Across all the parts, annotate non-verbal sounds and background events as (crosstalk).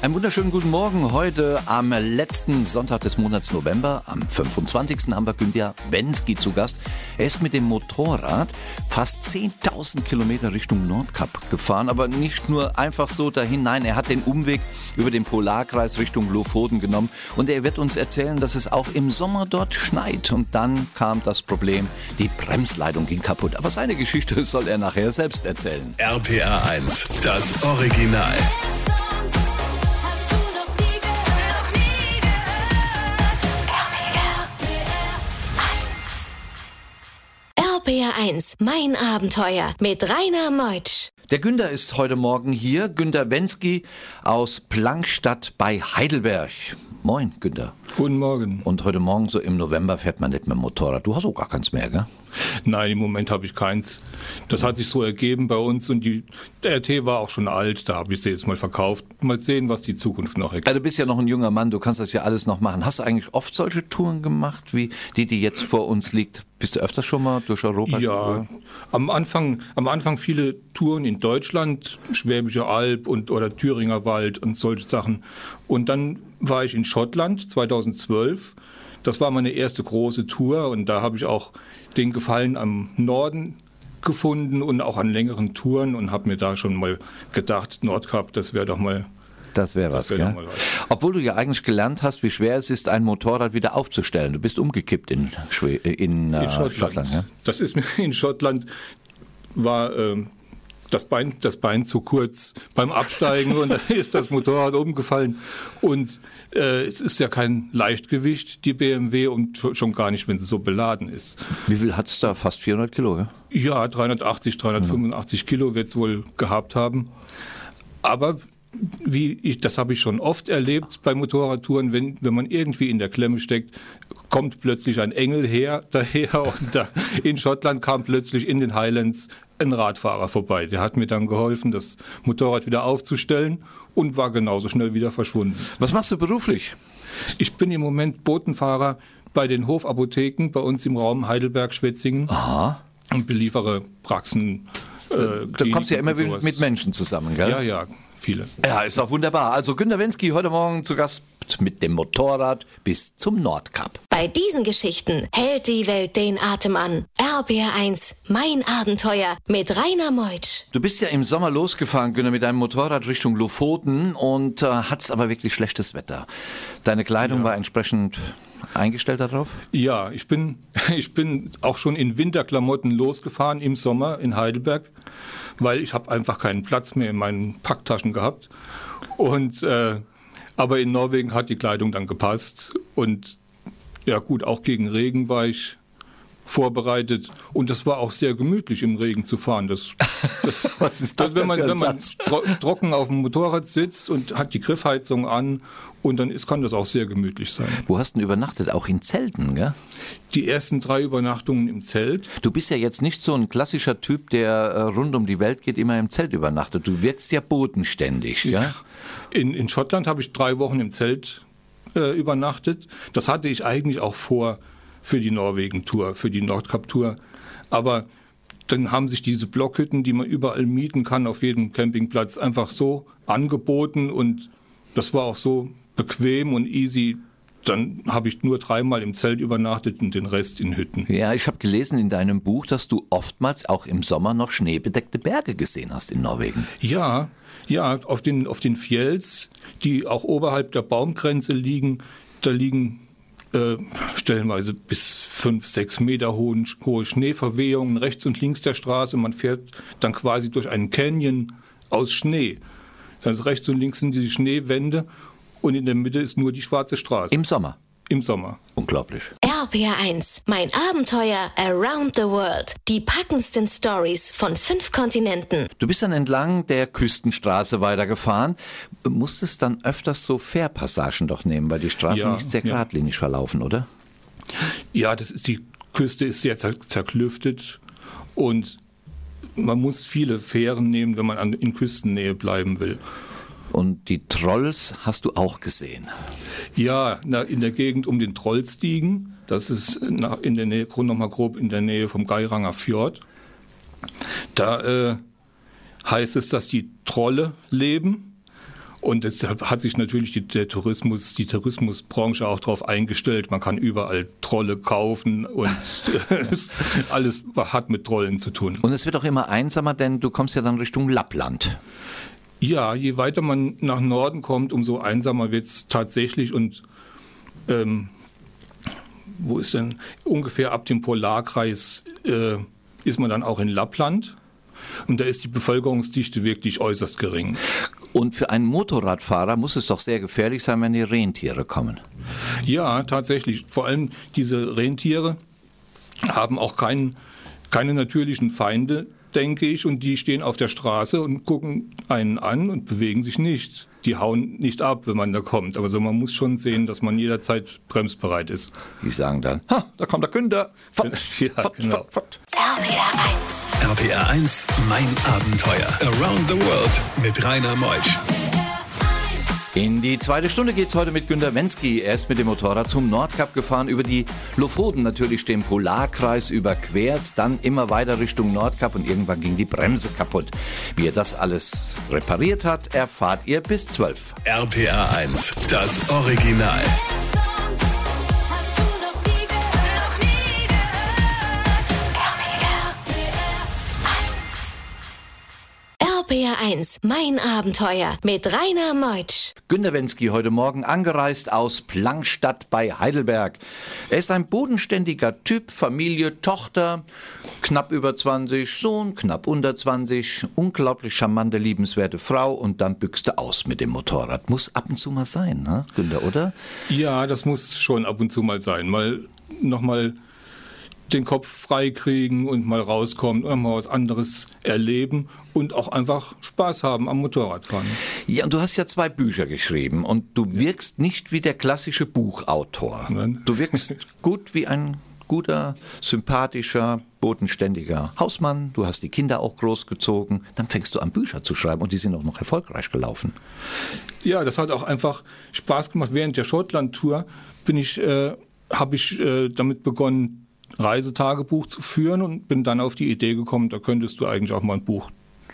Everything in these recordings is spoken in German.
Einen wunderschönen guten Morgen. Heute am letzten Sonntag des Monats November, am 25. haben wir Günther Wensky zu Gast. Er ist mit dem Motorrad fast 10.000 Kilometer Richtung Nordkap gefahren, aber nicht nur einfach so dahin. Nein, er hat den Umweg über den Polarkreis Richtung Lofoten genommen und er wird uns erzählen, dass es auch im Sommer dort schneit. Und dann kam das Problem, die Bremsleitung ging kaputt. Aber seine Geschichte soll er nachher selbst erzählen. RPR 1, das Original. 1, mein Abenteuer mit Rainer Meutsch. Der Günther ist heute Morgen hier. Günther Wensky aus Plankstadt bei Heidelberg. Moin, Günther. Guten Morgen. Und heute Morgen, so im November, fährt man nicht mit dem Motorrad. Du hast auch gar keins mehr, gell? Nein, im Moment habe ich keins. Das hat sich so ergeben bei uns und die, der RT war auch schon alt, da habe ich sie jetzt mal verkauft. Mal sehen, was die Zukunft noch ergibt. Ja, du bist ja noch ein junger Mann, du kannst das ja alles noch machen. Hast du eigentlich oft solche Touren gemacht, wie die, die jetzt vor uns liegt? Bist du öfters schon mal durch Europa? Ja, am Anfang, am Anfang viele Touren in Deutschland, Schwäbische Alb und oder Thüringer Wald und solche Sachen. Und dann war ich in Schottland 2012. Das war meine erste große Tour und da habe ich auch den Gefallen am Norden gefunden und auch an längeren Touren und habe mir da schon mal gedacht, Nordkap, das wäre doch mal das wäre was, wär was. Obwohl du ja eigentlich gelernt hast, wie schwer es ist, ein Motorrad wieder aufzustellen. Du bist umgekippt in, Schwe in, äh, In Schottland. Schottland. ja? Das ist mir (laughs) in Schottland war ähm, das Bein, das Bein zu kurz beim Absteigen und da ist das Motorrad umgefallen. Und äh, es ist ja kein Leichtgewicht, die BMW, und schon gar nicht, wenn sie so beladen ist. Wie viel hat es da? Fast 400 Kilo, ja? Ja, 380, 385 Kilo wird es wohl gehabt haben. Aber wie ich, das habe ich schon oft erlebt bei Motorradtouren, wenn, wenn man irgendwie in der Klemme steckt, kommt plötzlich ein Engel her, (laughs) daher und da in Schottland kam plötzlich in den Highlands ein Radfahrer vorbei. Der hat mir dann geholfen, das Motorrad wieder aufzustellen und war genauso schnell wieder verschwunden. Was machst du beruflich? Ich bin im Moment Botenfahrer bei den Hofapotheken bei uns im Raum Heidelberg-Schwetzingen Aha. und beliefere Praxen. Äh, Du kommst ja immer mit Menschen zusammen, gell? Ja, ja, viele. Ja, ist auch wunderbar. Also Günter Wensky heute Morgen zu Gast mit dem Motorrad bis zum Nordkap. Bei diesen Geschichten hält die Welt den Atem an. RPR 1, mein Abenteuer mit Rainer Meutsch. Du bist ja im Sommer losgefahren, Günter, mit deinem Motorrad Richtung Lofoten und äh, hattest aber wirklich schlechtes Wetter. Deine Kleidung war entsprechend eingestellt darauf? Ja, ich bin, (laughs) ich bin auch schon in Winterklamotten losgefahren im Sommer in Heidelberg, weil ich habe einfach keinen Platz mehr in meinen Packtaschen gehabt. Und äh, aber in Norwegen hat die Kleidung dann gepasst und ja gut, auch gegen Regen war ich vorbereitet und das war auch sehr gemütlich im Regen zu fahren. Das, das, (laughs) Was ist das wenn denn man, wenn man tro trocken auf dem Motorrad sitzt und hat die Griffheizung an und dann ist, kann das auch sehr gemütlich sein. Wo hast du denn übernachtet? Auch in Zelten, gell? Die ersten drei Übernachtungen im Zelt. Du bist ja jetzt nicht so ein klassischer Typ, der äh, rund um die Welt geht, immer im Zelt übernachtet. Du wirkst ja bodenständig, gell? In, in Schottland habe ich drei Wochen im Zelt äh, übernachtet. Das hatte ich eigentlich auch vor für die Norwegen-Tour, für die Nordkap-Tour. Aber dann haben sich diese Blockhütten, die man überall mieten kann, auf jedem Campingplatz, einfach so angeboten und das war auch so bequem und easy. Dann habe ich nur dreimal im Zelt übernachtet und den Rest in Hütten. Ja, ich habe gelesen in deinem Buch, dass du oftmals auch im Sommer noch schneebedeckte Berge gesehen hast in Norwegen. Ja, ja, auf den, auf den Fjells, die auch oberhalb der Baumgrenze liegen, da liegen äh, stellenweise bis fünf, sechs Meter hohen, hohe Schneeverwehungen rechts und links der Straße. Man fährt dann quasi durch einen Canyon aus Schnee. Also rechts und links sind diese Schneewände und in der Mitte ist nur die schwarze Straße Im Sommer. im Sommer. Unglaublich. RPR 1, mein Abenteuer around the world. Die packendsten Stories von fünf Kontinenten. Du bist dann entlang der Küstenstraße weitergefahren, musstest dann öfters so Fährpassagen doch nehmen, weil die Straßen Ja, nicht sehr ja. geradlinig verlaufen, oder? Ja, das ist die Küste ist sehr zer zerklüftet und man muss viele Fähren nehmen, wenn man an, in Küstennähe bleiben will. Und die Trolls hast du auch gesehen. Ja, na, in der Gegend um den Trollstiegen, das ist in der Nähe, nochmal grob in der Nähe vom Geiranger Fjord. Da äh, heißt es, dass die Trolle leben. Und deshalb hat sich natürlich die, der Tourismus, die Tourismusbranche auch darauf eingestellt. Man kann überall Trolle kaufen und (laughs) alles hat mit Trollen zu tun. Und es wird auch immer einsamer, denn du kommst ja dann Richtung Lappland. Ja, je weiter man nach Norden kommt, umso einsamer wird es tatsächlich. Und ähm, wo ist denn ungefähr ab dem Polarkreis äh, ist man dann auch in Lappland. Und da ist die Bevölkerungsdichte wirklich äußerst gering. Und für einen Motorradfahrer muss es doch sehr gefährlich sein, wenn die Rentiere kommen. Ja, tatsächlich. Vor allem diese Rentiere haben auch kein, keine natürlichen Feinde, denke ich, und die stehen auf der Straße und gucken einen an und bewegen sich nicht. Die hauen nicht ab, wenn man da kommt. Aber so, man muss schon sehen, dass man jederzeit bremsbereit ist. Die sagen dann, ha, da kommt der Günther. Fort, (laughs) ja, fort, genau. fort. RPR 1. RPR 1, mein Abenteuer. Around the World mit Rainer Meusch. In die zweite Stunde geht es heute mit Günter Wensky. Er ist mit dem Motorrad zum Nordkap gefahren, über die Lofoten natürlich den Polarkreis überquert, dann immer weiter Richtung Nordkap und irgendwann ging die Bremse kaputt. Wie er das alles repariert hat, erfahrt ihr bis 12. RPR 1, das Original. RPR1, mein Abenteuer mit Rainer Meutsch. Günter Wensky heute Morgen angereist aus Plankstadt bei Heidelberg. Er ist ein bodenständiger Typ, Familie, Tochter, knapp über 20, Sohn, knapp unter 20, unglaublich charmante, liebenswerte Frau und dann büchste aus mit dem Motorrad. Muss ab und zu mal sein, ne, Günter, oder? Ja, das muss schon ab und zu mal sein. Mal nochmal den Kopf frei kriegen und mal rauskommen und mal was anderes erleben und auch einfach Spaß haben am Motorradfahren. Ja, und du hast ja zwei Bücher geschrieben und du wirkst nicht wie der klassische Buchautor. Nein. Du wirkst (laughs) gut wie ein guter, sympathischer, bodenständiger Hausmann. Du hast die Kinder auch großgezogen. Dann fängst du an, Bücher zu schreiben und die sind auch noch erfolgreich gelaufen. Ja, das hat auch einfach Spaß gemacht. Während der Schottland-Tour bin ich, äh, habe ich äh, damit begonnen, Reisetagebuch zu führen und bin dann auf die Idee gekommen, da könntest du eigentlich auch mal ein Buch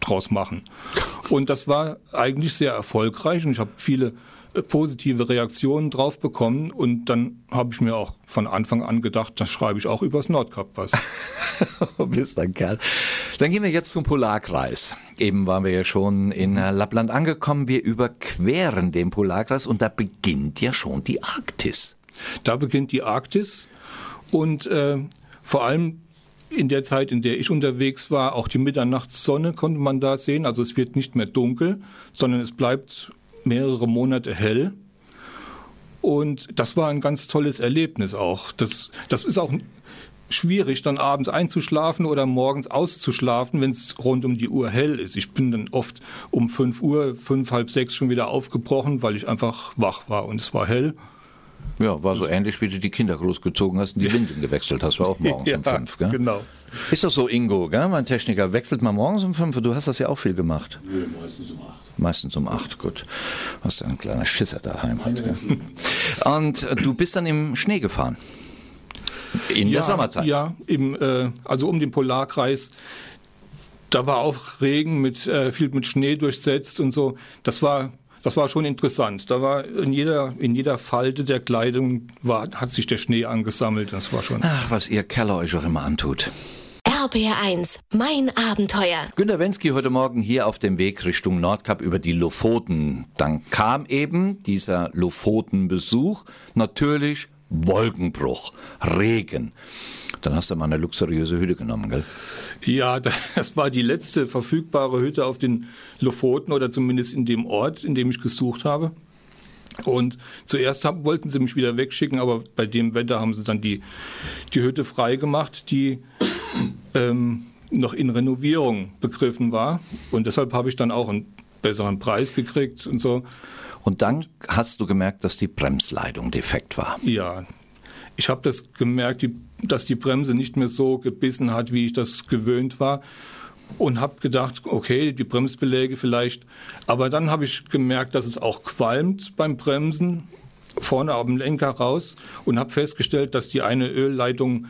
draus machen. (laughs) Und das war eigentlich sehr erfolgreich und ich habe viele äh, positive Reaktionen drauf bekommen und dann habe ich mir auch von Anfang an gedacht, das schreibe ich auch übers Nordkap was. (laughs) Bist ein Kerl. Dann gehen wir jetzt zum Polarkreis. Eben waren wir ja schon in äh, Lappland angekommen. Wir überqueren den Polarkreis und da beginnt ja schon die Arktis. Da beginnt die Arktis und äh, vor allem in der Zeit, in der ich unterwegs war, auch die Mitternachtssonne konnte man da sehen. Also es wird nicht mehr dunkel, sondern es bleibt mehrere Monate hell. Und das war ein ganz tolles Erlebnis auch. Das, das ist auch schwierig, dann abends einzuschlafen oder morgens auszuschlafen, wenn es rund um die Uhr hell ist. Ich bin dann oft um 5 Uhr, fünf, halb sechs schon wieder aufgebrochen, weil ich einfach wach war und es war hell. Ja, war so ähnlich, wie du die Kinder großgezogen hast und die (laughs) Windeln gewechselt hast, war auch morgens ja, um fünf, gell? genau. Ist das so, Ingo, gell? mein Techniker, wechselt mal morgens um fünf? Du hast das ja auch viel gemacht. Nö, meistens um acht. Meistens um acht, gut. Hast du ein kleiner Schisser daheim. Halt, und äh, du bist dann im Schnee gefahren? In ja, der Sommerzeit? Ja, im, äh, also um den Polarkreis da war auch Regen mit äh, viel mit Schnee durchsetzt und so. Das war das war schon interessant. Da war in jeder, in jeder Falte der Kleidung war, hat sich der Schnee angesammelt. Das war schon. Ach, was ihr Keller euch auch immer antut. RBR1, mein Abenteuer. Günter Wensky heute Morgen hier auf dem Weg Richtung Nordkap über die Lofoten. Dann kam eben dieser Lofotenbesuch. Natürlich Wolkenbruch, Regen. Dann hast du mal eine luxuriöse Hütte genommen, gell? Ja, (laughs) das war die letzte verfügbare Hütte auf den Lofoten oder zumindest in dem Ort, in dem ich gesucht habe. Und zuerst haben, wollten sie mich wieder wegschicken, aber bei dem Wetter haben sie dann die, die Hütte freigemacht, die ähm, noch in Renovierung begriffen war. Und deshalb habe ich dann auch einen besseren Preis gekriegt und so. Und dann hast du gemerkt, dass die Bremsleitung defekt war. Ja, ich habe das gemerkt, die, dass die Bremse nicht mehr so gebissen hat, wie ich das gewöhnt war. Und habe gedacht, okay, die Bremsbeläge vielleicht. Aber dann habe ich gemerkt, dass es auch qualmt beim Bremsen, vorne auf dem Lenker raus. Und habe festgestellt, dass die eine Ölleitung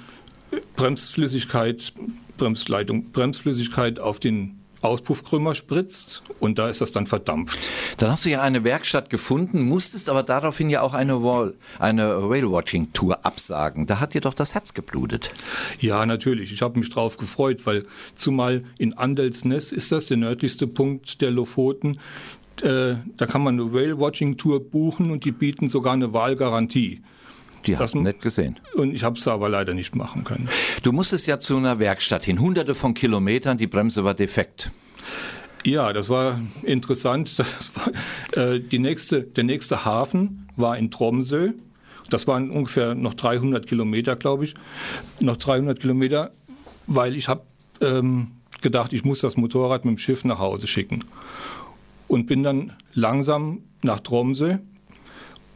Bremsflüssigkeit, Bremsleitung, Bremsflüssigkeit auf den Auspuffkrümmer spritzt und da ist das dann verdampft. Dann hast du ja eine Werkstatt gefunden, musstest aber daraufhin ja auch eine, Wall, eine Whale-Watching-Tour absagen. Da hat dir doch das Herz geblutet. Ja, natürlich. Ich habe mich drauf gefreut, weil zumal in Andelsness ist das der nördlichste Punkt der Lofoten. Äh, da kann man eine Whale-Watching-Tour buchen und die bieten sogar eine Wahlgarantie. Die hast du nicht gesehen. Und ich habe es aber leider nicht machen können. Du musstest ja zu einer Werkstatt hin, hunderte von Kilometern, die Bremse war defekt. Ja, das war interessant. (laughs) Das war, äh, die nächste, der nächste Hafen war in Tromsø. Das waren ungefähr noch 300 Kilometer, glaube ich. Noch 300 Kilometer, weil ich habe ähm, gedacht, ich muss das Motorrad mit dem Schiff nach Hause schicken. Und bin dann langsam nach Tromsø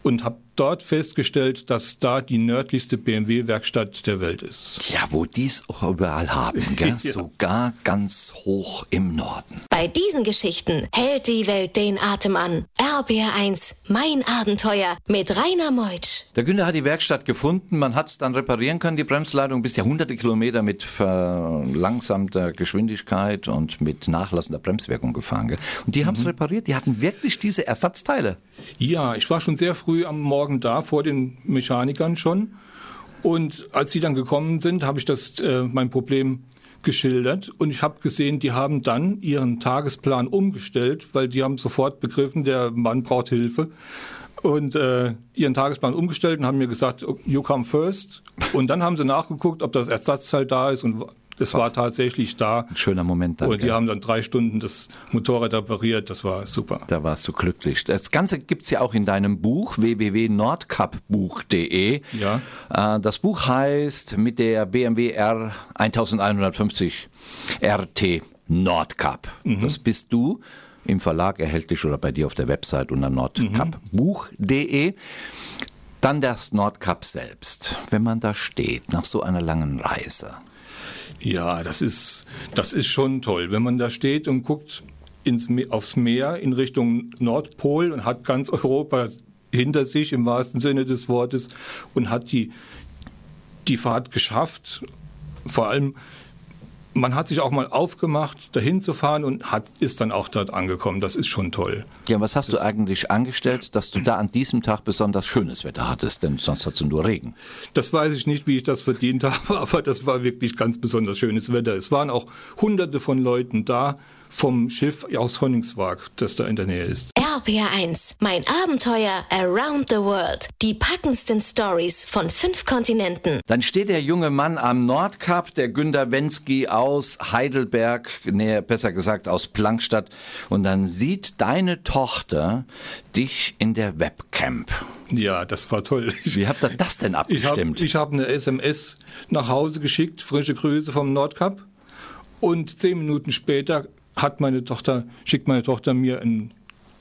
und habe dort festgestellt, dass da die nördlichste BMW-Werkstatt der Welt ist. Ja, wo die es auch überall haben, gell? (laughs) ja. sogar ganz hoch im Norden. Bei diesen Geschichten hält die Welt den Atem an. RBR1, mein Abenteuer mit Rainer Meutsch. Der Günther hat die Werkstatt gefunden, man hat es dann reparieren können, die Bremsleitung, bis ja hunderte Kilometer mit verlangsamter Geschwindigkeit und mit nachlassender Bremswirkung gefahren. Gell? Und die mhm. haben es repariert, die hatten wirklich diese Ersatzteile. Ja, ich war schon sehr früh am Morgen da, vor den Mechanikern schon. Und als sie dann gekommen sind, habe ich das äh, mein Problem geschildert und ich habe gesehen, die haben dann ihren Tagesplan umgestellt, weil die haben sofort begriffen, der Mann braucht Hilfe und äh, ihren Tagesplan umgestellt und haben mir gesagt, you come first. Und dann haben sie nachgeguckt, ob das Ersatzteil da ist und es war tatsächlich da. Ein schöner Moment. Danke. Und die haben dann drei Stunden das Motorrad repariert. Das war super. Da warst du glücklich. Das Ganze gibt es ja auch in deinem Buch www.nordcupbuch.de. Ja. Äh, das Buch heißt mit der BMW R 1150 RT Nordcup. Mhm. Das bist du im Verlag erhältlich oder bei dir auf der Website unter nordcupbuch.de. Dann das Nordcup selbst. Wenn man da steht, nach so einer langen Reise, ja, das ist, das ist schon toll, wenn man da steht und guckt ins, aufs Meer in Richtung Nordpol und hat ganz Europa hinter sich im wahrsten Sinne des Wortes und hat die, die Fahrt geschafft. Vor allem man hat sich auch mal aufgemacht, dahin zu fahren und hat, ist dann auch dort angekommen. Das ist schon toll. Ja, was hast das du eigentlich angestellt, dass du da an diesem Tag besonders schönes Wetter hattest? Denn sonst hat es nur Regen. Das weiß ich nicht, wie ich das verdient (laughs) habe, aber das war wirklich ganz besonders schönes Wetter. Es waren auch hunderte von Leuten da vom Schiff aus Honningswag, das da in der Nähe ist. RPR1, mein Abenteuer Around the World. Die packendsten Stories von fünf Kontinenten. Dann steht der junge Mann am Nordkap, der Günter Wensky aus Heidelberg, näher besser gesagt aus Plankstadt. Und dann sieht deine Tochter dich in der Webcamp. Ja, das war toll. Wie habt ihr das denn abgestimmt? Ich habe hab eine SMS nach Hause geschickt, frische Grüße vom Nordkap. Und zehn Minuten später hat meine Tochter, schickt meine Tochter mir einen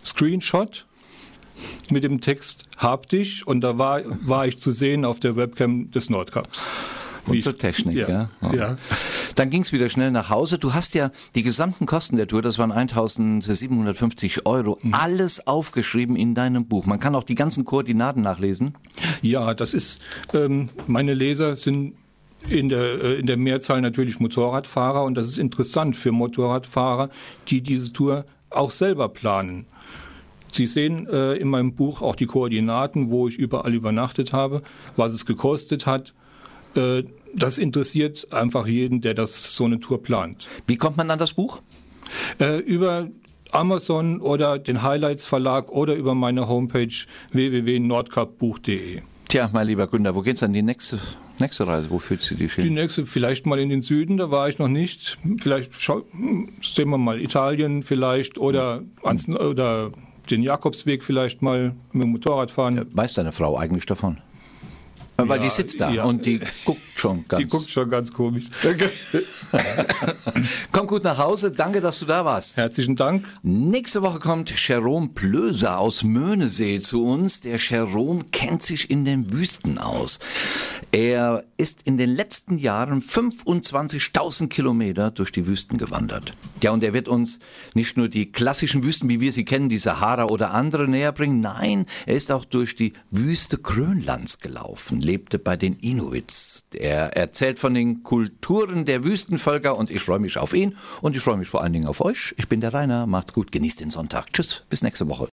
Screenshot mit dem Text Hab dich und da war, war ich zu sehen auf der Webcam des Nordcups. Unsere Technik, ja. ja. Oh. ja. Dann ging es wieder schnell nach Hause. Du hast ja die gesamten Kosten der Tour, das waren 1750 Euro, mhm. alles aufgeschrieben in deinem Buch. Man kann auch die ganzen Koordinaten nachlesen. Ja, das ist, ähm, meine Leser sind in der, äh, in der Mehrzahl natürlich Motorradfahrer und das ist interessant für Motorradfahrer, die diese Tour auch selber planen. Sie sehen äh, in meinem Buch auch die Koordinaten, wo ich überall übernachtet habe, was es gekostet hat. Äh, das interessiert einfach jeden, der das so eine Tour plant. Wie kommt man an das Buch? Äh, über Amazon oder den Highlights Verlag oder über meine Homepage www.nordcupbuch.de. Tja, mein lieber Günther, wo geht's dann die nächste, nächste Reise? Wo führt sie dich hin? Die nächste, vielleicht mal in den Süden, da war ich noch nicht. Vielleicht sehen wir mal Italien vielleicht oder, ans, oder den Jakobsweg vielleicht mal mit dem Motorrad fahren. Ja, weiß deine Frau eigentlich davon? Weil ja, die sitzt da ja. und die guckt schon ganz. Die guckt schon ganz komisch. (laughs) Komm gut nach Hause. Danke, dass du da warst. Herzlichen Dank. Nächste Woche kommt Jerome Plöser aus Möhnesee zu uns. Der Jerome kennt sich in den Wüsten aus. Er ist in den letzten Jahren 25.000 Kilometer durch die Wüsten gewandert. Ja, und er wird uns nicht nur die klassischen Wüsten, wie wir sie kennen, die Sahara oder andere näher bringen. Nein, er ist auch durch die Wüste Grönlands gelaufen lebte bei den Inuits. Er erzählt von den Kulturen der Wüstenvölker und ich freue mich auf ihn und ich freue mich vor allen Dingen auf euch. Ich bin der Rainer, macht's gut, genießt den Sonntag. Tschüss, bis nächste Woche.